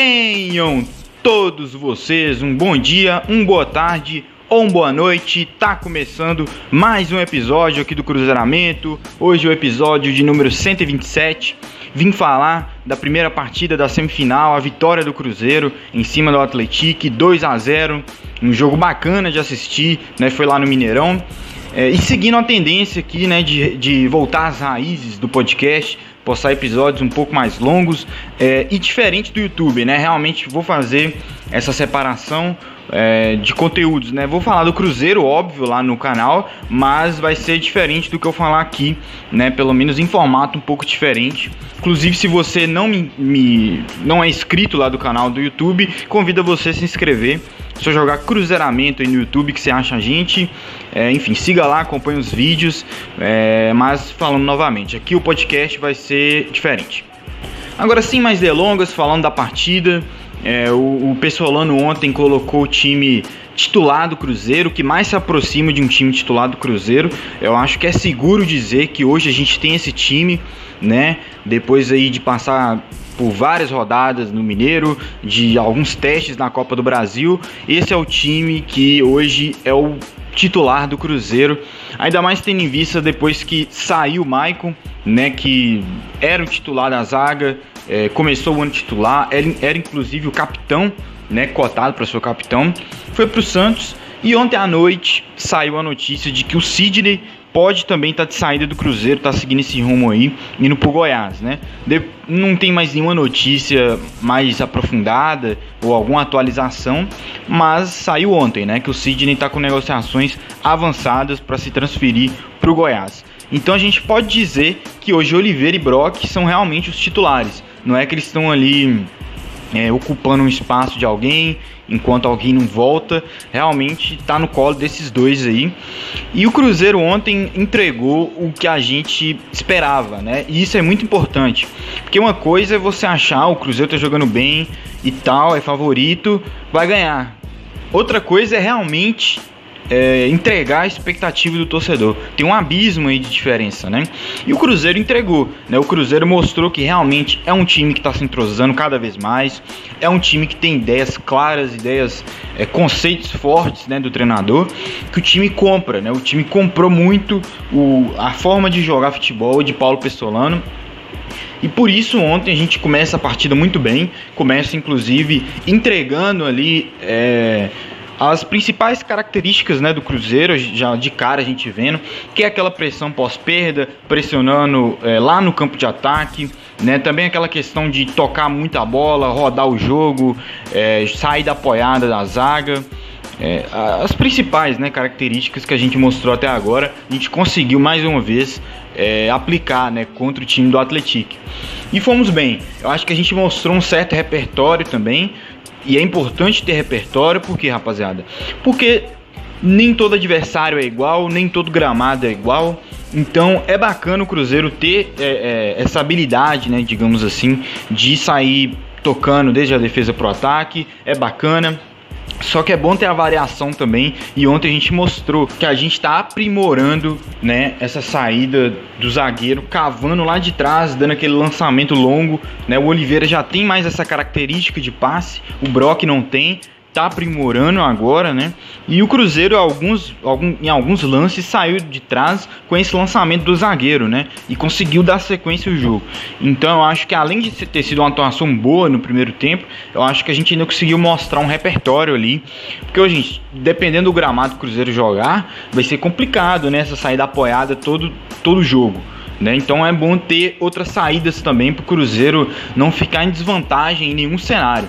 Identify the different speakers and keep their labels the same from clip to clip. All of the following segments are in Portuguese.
Speaker 1: Tenham todos vocês um bom dia, um boa tarde ou uma boa noite. Tá começando mais um episódio aqui do Cruzeiramento. Hoje é o episódio de número 127. Vim falar da primeira partida da semifinal, a vitória do Cruzeiro em cima do Atlético, 2 a 0, um jogo bacana de assistir, né? Foi lá no Mineirão. É, e seguindo a tendência aqui, né, de, de voltar às raízes do podcast, postar episódios um pouco mais longos é, e diferente do YouTube, né? Realmente vou fazer essa separação é, de conteúdos, né? Vou falar do Cruzeiro, óbvio, lá no canal, mas vai ser diferente do que eu falar aqui, né? Pelo menos em formato um pouco diferente. Inclusive, se você não me, me não é inscrito lá do canal do YouTube, convido você a se inscrever. Só jogar Cruzeiramento aí no YouTube que você acha a gente. É, enfim, siga lá, acompanhe os vídeos. É, mas falando novamente, aqui o podcast vai ser diferente. Agora, sem mais delongas, falando da partida, é, o, o Pessolano ontem colocou o time titular do Cruzeiro, que mais se aproxima de um time titular do Cruzeiro. Eu acho que é seguro dizer que hoje a gente tem esse time, né? Depois aí de passar por várias rodadas no Mineiro, de alguns testes na Copa do Brasil, esse é o time que hoje é o titular do Cruzeiro. Ainda mais tendo em vista depois que saiu o Maicon, né, que era o titular da zaga, é, começou o ano titular, era, era inclusive o capitão, né, cotado para ser o capitão, foi para o Santos e ontem à noite saiu a notícia de que o Sidney pode também estar tá de saída do Cruzeiro, tá seguindo esse rumo aí, indo pro Goiás, né? De, não tem mais nenhuma notícia mais aprofundada ou alguma atualização, mas saiu ontem, né, que o Sidney está com negociações avançadas para se transferir pro Goiás. Então a gente pode dizer que hoje Oliveira e Brock são realmente os titulares. Não é que eles estão ali é, ocupando um espaço de alguém enquanto alguém não volta. Realmente está no colo desses dois aí. E o Cruzeiro ontem entregou o que a gente esperava, né? E isso é muito importante. Porque uma coisa é você achar o Cruzeiro tá jogando bem e tal, é favorito, vai ganhar. Outra coisa é realmente é, entregar a expectativa do torcedor. Tem um abismo aí de diferença, né? E o Cruzeiro entregou, né? O Cruzeiro mostrou que realmente é um time que está se entrosando cada vez mais, é um time que tem ideias claras, ideias, é, conceitos fortes, né, do treinador, que o time compra, né? O time comprou muito o, a forma de jogar futebol de Paulo Pestolano e por isso ontem a gente começa a partida muito bem, começa inclusive entregando ali é, as principais características né, do Cruzeiro, já de cara a gente vendo, que é aquela pressão pós-perda, pressionando é, lá no campo de ataque, né, também aquela questão de tocar muita bola, rodar o jogo, é, sair da apoiada da zaga. É, as principais né, características que a gente mostrou até agora, a gente conseguiu mais uma vez é, aplicar né, contra o time do Atlético. E fomos bem. Eu acho que a gente mostrou um certo repertório também, e é importante ter repertório, por quê, rapaziada? Porque nem todo adversário é igual, nem todo gramado é igual. Então é bacana o Cruzeiro ter é, é, essa habilidade, né, digamos assim, de sair tocando desde a defesa pro ataque. É bacana. Só que é bom ter a variação também. E ontem a gente mostrou que a gente está aprimorando né, essa saída do zagueiro, cavando lá de trás, dando aquele lançamento longo. Né? O Oliveira já tem mais essa característica de passe, o Brock não tem tá aprimorando agora, né? E o Cruzeiro, alguns, algum, em alguns lances, saiu de trás com esse lançamento do zagueiro, né? E conseguiu dar sequência ao jogo. Então eu acho que além de ter sido uma atuação boa no primeiro tempo, eu acho que a gente ainda conseguiu mostrar um repertório ali. Porque, gente, dependendo do gramado que o Cruzeiro jogar, vai ser complicado, né? Essa saída apoiada todo, todo jogo. Né? Então é bom ter outras saídas também para o Cruzeiro não ficar em desvantagem em nenhum cenário.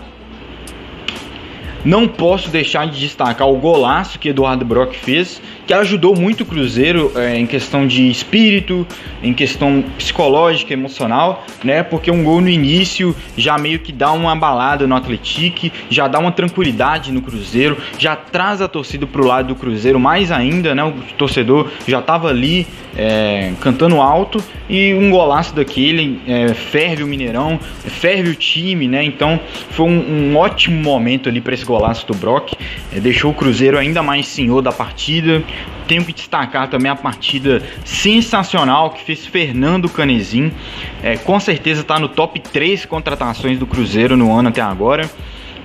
Speaker 1: Não posso deixar de destacar o golaço que Eduardo Brock fez, que ajudou muito o Cruzeiro é, em questão de espírito, em questão psicológica, emocional, né? Porque um gol no início já meio que dá uma balada no Atlético, já dá uma tranquilidade no Cruzeiro, já traz a torcida pro lado do Cruzeiro mais ainda, né? O torcedor já estava ali é, cantando alto e um golaço daquele é, ferve o Mineirão, ferve o time, né? Então foi um, um ótimo momento ali para esse golaço do Brock, é, deixou o Cruzeiro ainda mais senhor da partida. Tenho que destacar também a partida sensacional que fez Fernando Canezin. É, com certeza está no top 3 contratações do Cruzeiro no ano até agora.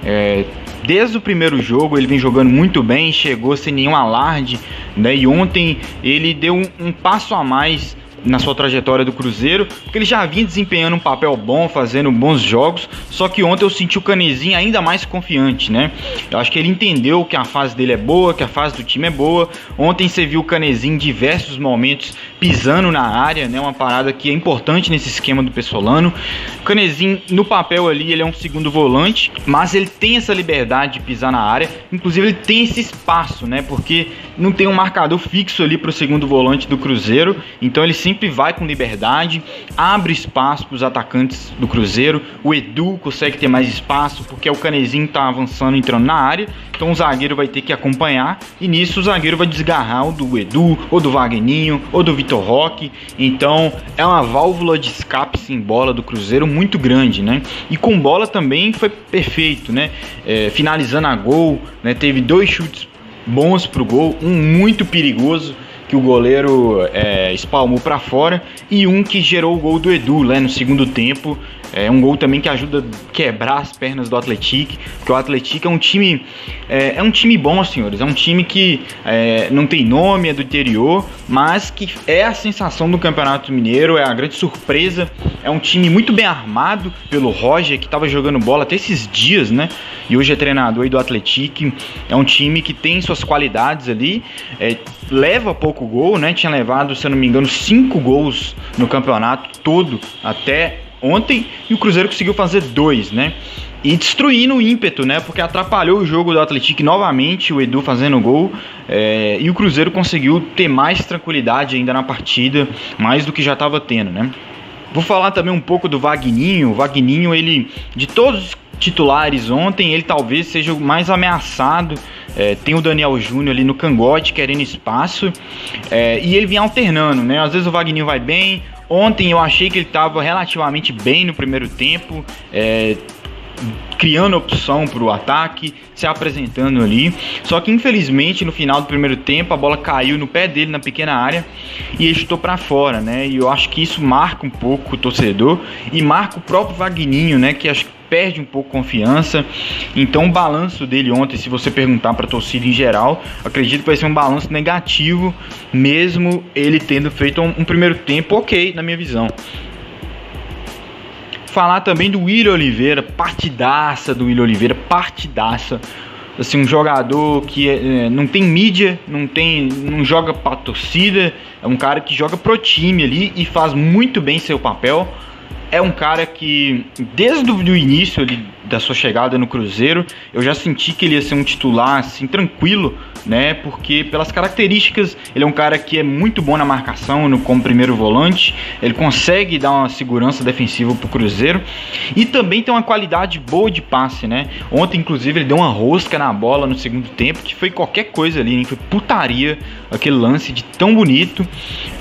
Speaker 1: É, desde o primeiro jogo ele vem jogando muito bem, chegou sem nenhum alarde, né? E ontem ele deu um, um passo a mais na sua trajetória do Cruzeiro, porque ele já vinha desempenhando um papel bom, fazendo bons jogos, só que ontem eu senti o Canezinho ainda mais confiante, né? Eu acho que ele entendeu que a fase dele é boa, que a fase do time é boa. Ontem você viu o Canezinho em diversos momentos pisando na área, né? Uma parada que é importante nesse esquema do Pessolano. O Canezinho, no papel ali, ele é um segundo volante, mas ele tem essa liberdade de pisar na área, inclusive ele tem esse espaço, né? Porque não tem um marcador fixo ali para o segundo volante do Cruzeiro, então ele sempre sempre vai com liberdade, abre espaço para os atacantes do Cruzeiro. O Edu consegue ter mais espaço porque o Canezinho está avançando, entrando na área. Então o zagueiro vai ter que acompanhar e nisso o zagueiro vai desgarrar o do Edu, ou do Wagninho, ou do Vitor Roque. Então é uma válvula de escape sem bola do Cruzeiro muito grande, né? E com bola também foi perfeito, né? É, finalizando a gol, né? Teve dois chutes bons pro gol, um muito perigoso que o goleiro é, espalmou para fora e um que gerou o gol do Edu né, no segundo tempo. É um gol também que ajuda a quebrar as pernas do Atlético, porque o Atlético é um time é, é, um time bom, senhores. É um time que é, não tem nome, é do interior, mas que é a sensação do Campeonato Mineiro, é a grande surpresa. É um time muito bem armado pelo Roger, que estava jogando bola até esses dias, né? E hoje é treinador aí do Atlético. É um time que tem suas qualidades ali, é, leva pouco gol, né? Tinha levado, se eu não me engano, cinco gols no campeonato todo até ontem e o Cruzeiro conseguiu fazer dois, né? E destruindo o ímpeto, né? Porque atrapalhou o jogo do Atlético novamente, o Edu fazendo gol. É, e o Cruzeiro conseguiu ter mais tranquilidade ainda na partida, mais do que já estava tendo, né? Vou falar também um pouco do Vagninho. O Vagninho, ele, de todos os titulares ontem, ele talvez seja o mais ameaçado. É, tem o Daniel Júnior ali no cangote querendo espaço. É, e ele vinha alternando, né? Às vezes o Vagninho vai bem, Ontem eu achei que ele estava relativamente bem no primeiro tempo, é, criando opção para o ataque, se apresentando ali. Só que infelizmente no final do primeiro tempo a bola caiu no pé dele na pequena área e ele chutou para fora, né? E eu acho que isso marca um pouco o torcedor e marca o próprio Vagninho, né? Que acho perde um pouco confiança. Então o balanço dele ontem, se você perguntar para a torcida em geral, acredito que vai ser um balanço negativo, mesmo ele tendo feito um, um primeiro tempo ok, na minha visão falar também do William Oliveira, partidaça do William Oliveira, partidaça. Assim, um jogador que é, não tem mídia, não tem, não joga pra torcida, é um cara que joga pro time ali e faz muito bem seu papel é um cara que, desde o início ali, da sua chegada no Cruzeiro, eu já senti que ele ia ser um titular assim, tranquilo, né? Porque pelas características, ele é um cara que é muito bom na marcação no, como primeiro volante, ele consegue dar uma segurança defensiva pro Cruzeiro e também tem uma qualidade boa de passe, né? Ontem, inclusive, ele deu uma rosca na bola no segundo tempo, que foi qualquer coisa ali, hein? foi putaria aquele lance de tão bonito.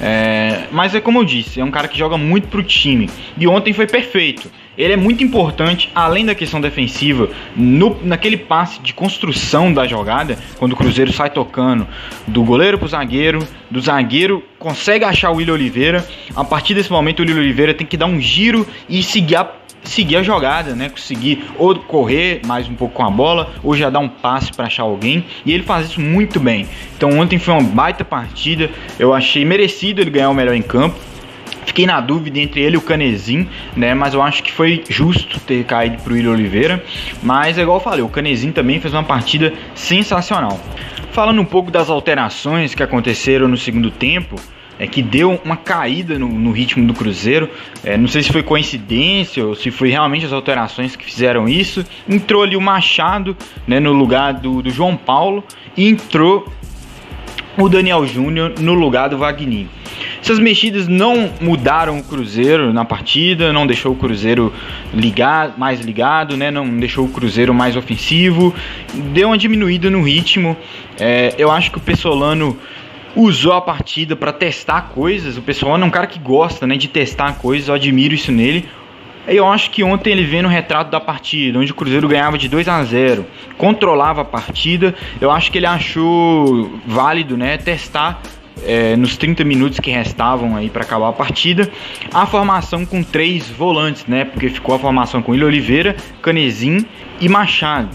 Speaker 1: É... Mas é como eu disse, é um cara que joga muito pro time. E ontem foi perfeito. Ele é muito importante, além da questão defensiva, no, naquele passe de construção da jogada, quando o Cruzeiro sai tocando do goleiro pro zagueiro, do zagueiro consegue achar o William Oliveira. A partir desse momento, o William Oliveira tem que dar um giro e seguir a seguir a jogada, né? Conseguir ou correr mais um pouco com a bola, ou já dar um passe para achar alguém. E ele faz isso muito bem. Então ontem foi uma baita partida. Eu achei merecido ele ganhar o melhor em campo. Fiquei na dúvida entre ele e o Canezinho, né? Mas eu acho que foi justo ter caído pro William Oliveira. Mas, igual eu falei, o Canezinho também fez uma partida sensacional. Falando um pouco das alterações que aconteceram no segundo tempo, é que deu uma caída no, no ritmo do Cruzeiro. É, não sei se foi coincidência ou se foi realmente as alterações que fizeram isso. Entrou ali o Machado né, no lugar do, do João Paulo e entrou o Daniel Júnior no lugar do Wagner. Essas mexidas não mudaram o Cruzeiro na partida, não deixou o Cruzeiro ligado, mais ligado, né? não deixou o Cruzeiro mais ofensivo, deu uma diminuída no ritmo. É, eu acho que o Pessolano usou a partida para testar coisas. O Pessolano é um cara que gosta né, de testar coisas, eu admiro isso nele. Eu acho que ontem ele vendo o retrato da partida, onde o Cruzeiro ganhava de 2 a 0, controlava a partida, eu acho que ele achou válido, né, testar é, nos 30 minutos que restavam aí para acabar a partida, a formação com três volantes, né? Porque ficou a formação com Ilha Oliveira, Canezin e Machado.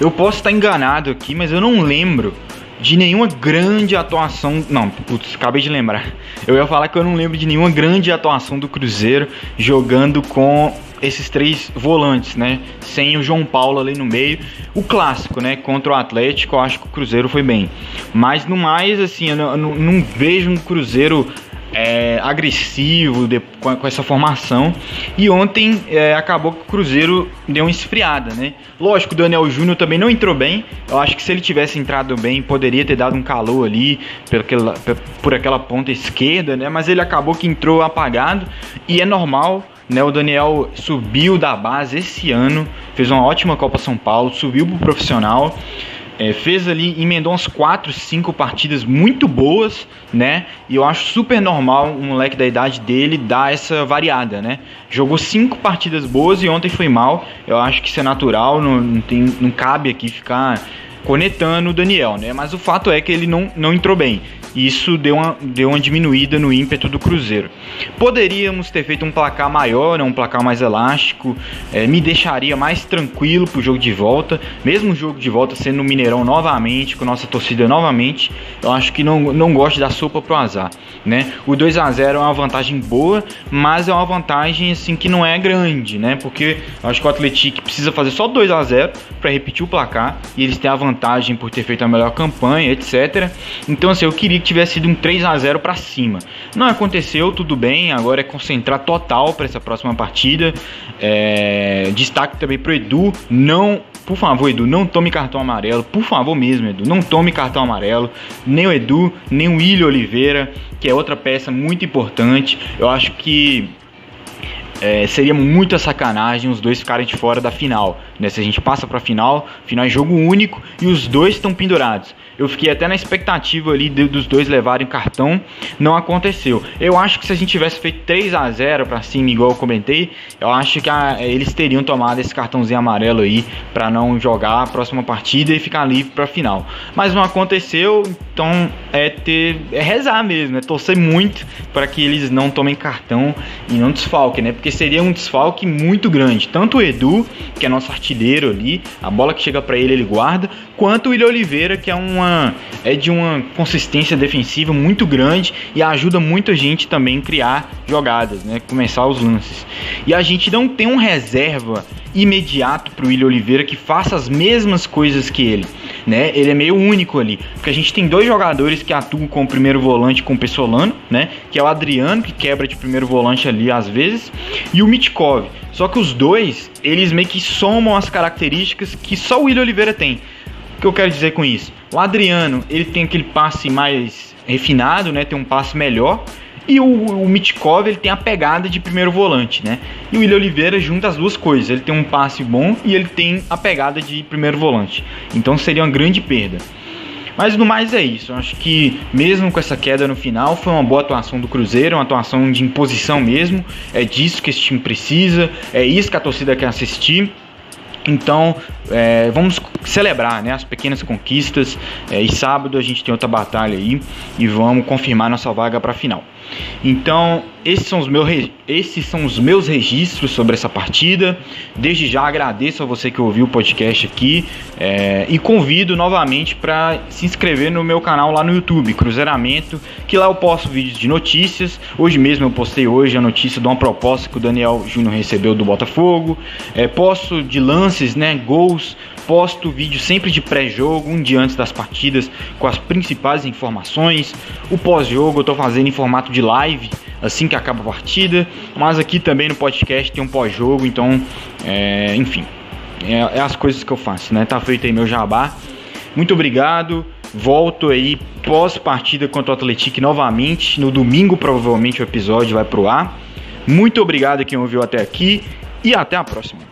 Speaker 1: Eu posso estar enganado aqui, mas eu não lembro de nenhuma grande atuação. Não, putz, acabei de lembrar. Eu ia falar que eu não lembro de nenhuma grande atuação do Cruzeiro jogando com esses três volantes, né? Sem o João Paulo ali no meio. O clássico, né? Contra o Atlético, eu acho que o Cruzeiro foi bem. Mas no mais, assim, eu não, eu não vejo um Cruzeiro é, agressivo de, com, com, essa formação. E ontem é, acabou que o Cruzeiro deu uma esfriada, né? Lógico, o Daniel Júnior também não entrou bem. Eu acho que se ele tivesse entrado bem, poderia ter dado um calor ali por aquela, por aquela ponta esquerda, né? Mas ele acabou que entrou apagado e é normal. Né, o Daniel subiu da base esse ano, fez uma ótima Copa São Paulo, subiu pro profissional. É, fez ali, emendou umas 4, 5 partidas muito boas, né? E eu acho super normal um moleque da idade dele dar essa variada, né? Jogou 5 partidas boas e ontem foi mal. Eu acho que isso é natural, não, não, tem, não cabe aqui ficar conectando o Daniel, né? Mas o fato é que ele não, não entrou bem. Isso deu uma, deu uma diminuída no ímpeto do Cruzeiro. Poderíamos ter feito um placar maior, né? um placar mais elástico, é, me deixaria mais tranquilo pro jogo de volta, mesmo o jogo de volta sendo no Mineirão novamente, com nossa torcida novamente, eu acho que não, não gosto da sopa pro azar, né? O 2 a 0 é uma vantagem boa, mas é uma vantagem assim que não é grande, né? Porque acho que o Atlético precisa fazer só 2 a 0 para repetir o placar e eles têm a vantagem por ter feito a melhor campanha, etc. Então, assim, eu queria que tivesse sido um 3 a 0 para cima. Não aconteceu, tudo bem. Agora é concentrar total para essa próxima partida. É... Destaque também pro Edu. Não, por favor, Edu, não tome cartão amarelo. Por favor mesmo, Edu, não tome cartão amarelo. Nem o Edu, nem o William Oliveira, que é outra peça muito importante. Eu acho que é, seria muita sacanagem os dois ficarem de fora da final. Né? Se a gente passa para a final, final é jogo único e os dois estão pendurados. Eu fiquei até na expectativa ali de, dos dois levarem cartão, não aconteceu. Eu acho que se a gente tivesse feito 3 a 0 para cima, igual eu comentei, eu acho que a, eles teriam tomado esse cartãozinho amarelo aí para não jogar a próxima partida e ficar livre para final. Mas não aconteceu, então é ter é rezar mesmo, é torcer muito para que eles não tomem cartão e não desfalquem, né? Porque seria um desfalque muito grande. Tanto o Edu, que é nosso artilheiro ali, a bola que chega para ele ele guarda, quanto o William Oliveira, que é é de uma consistência defensiva muito grande e ajuda muita gente também a criar jogadas, né? Começar os lances. E a gente não tem um reserva imediato para o William Oliveira que faça as mesmas coisas que ele, né? Ele é meio único ali, porque a gente tem dois jogadores que atuam com o primeiro volante com o Pessolano, né? Que é o Adriano que quebra de primeiro volante ali às vezes e o Mitkov. Só que os dois, eles meio que somam as características que só o William Oliveira tem. O que eu quero dizer com isso? O Adriano, ele tem aquele passe mais refinado, né? Tem um passe melhor e o, o Mitkov ele tem a pegada de primeiro volante, né? E o William Oliveira junta as duas coisas. Ele tem um passe bom e ele tem a pegada de primeiro volante. Então seria uma grande perda. Mas no mais é isso. Eu acho que mesmo com essa queda no final, foi uma boa atuação do Cruzeiro, uma atuação de imposição mesmo. É disso que esse time precisa, é isso que a torcida quer assistir. Então, é, vamos celebrar né, as pequenas conquistas. É, e sábado a gente tem outra batalha aí e vamos confirmar nossa vaga para a final. Então, esses são, os meus, esses são os meus registros sobre essa partida. Desde já agradeço a você que ouviu o podcast aqui é, e convido novamente para se inscrever no meu canal lá no YouTube, Cruzeiramento, que lá eu posto vídeos de notícias. Hoje mesmo eu postei hoje a notícia de uma proposta que o Daniel Júnior recebeu do Botafogo. É, posto de lances, né, gols posto vídeo sempre de pré-jogo, um dia antes das partidas, com as principais informações. O pós-jogo eu estou fazendo em formato de live, assim que acaba a partida. Mas aqui também no podcast tem um pós-jogo, então, é, enfim, é, é, as coisas que eu faço, né? Tá feito aí meu jabá. Muito obrigado. Volto aí pós-partida contra o Atlético novamente. No domingo, provavelmente, o episódio vai pro ar. Muito obrigado a quem ouviu até aqui e até a próxima.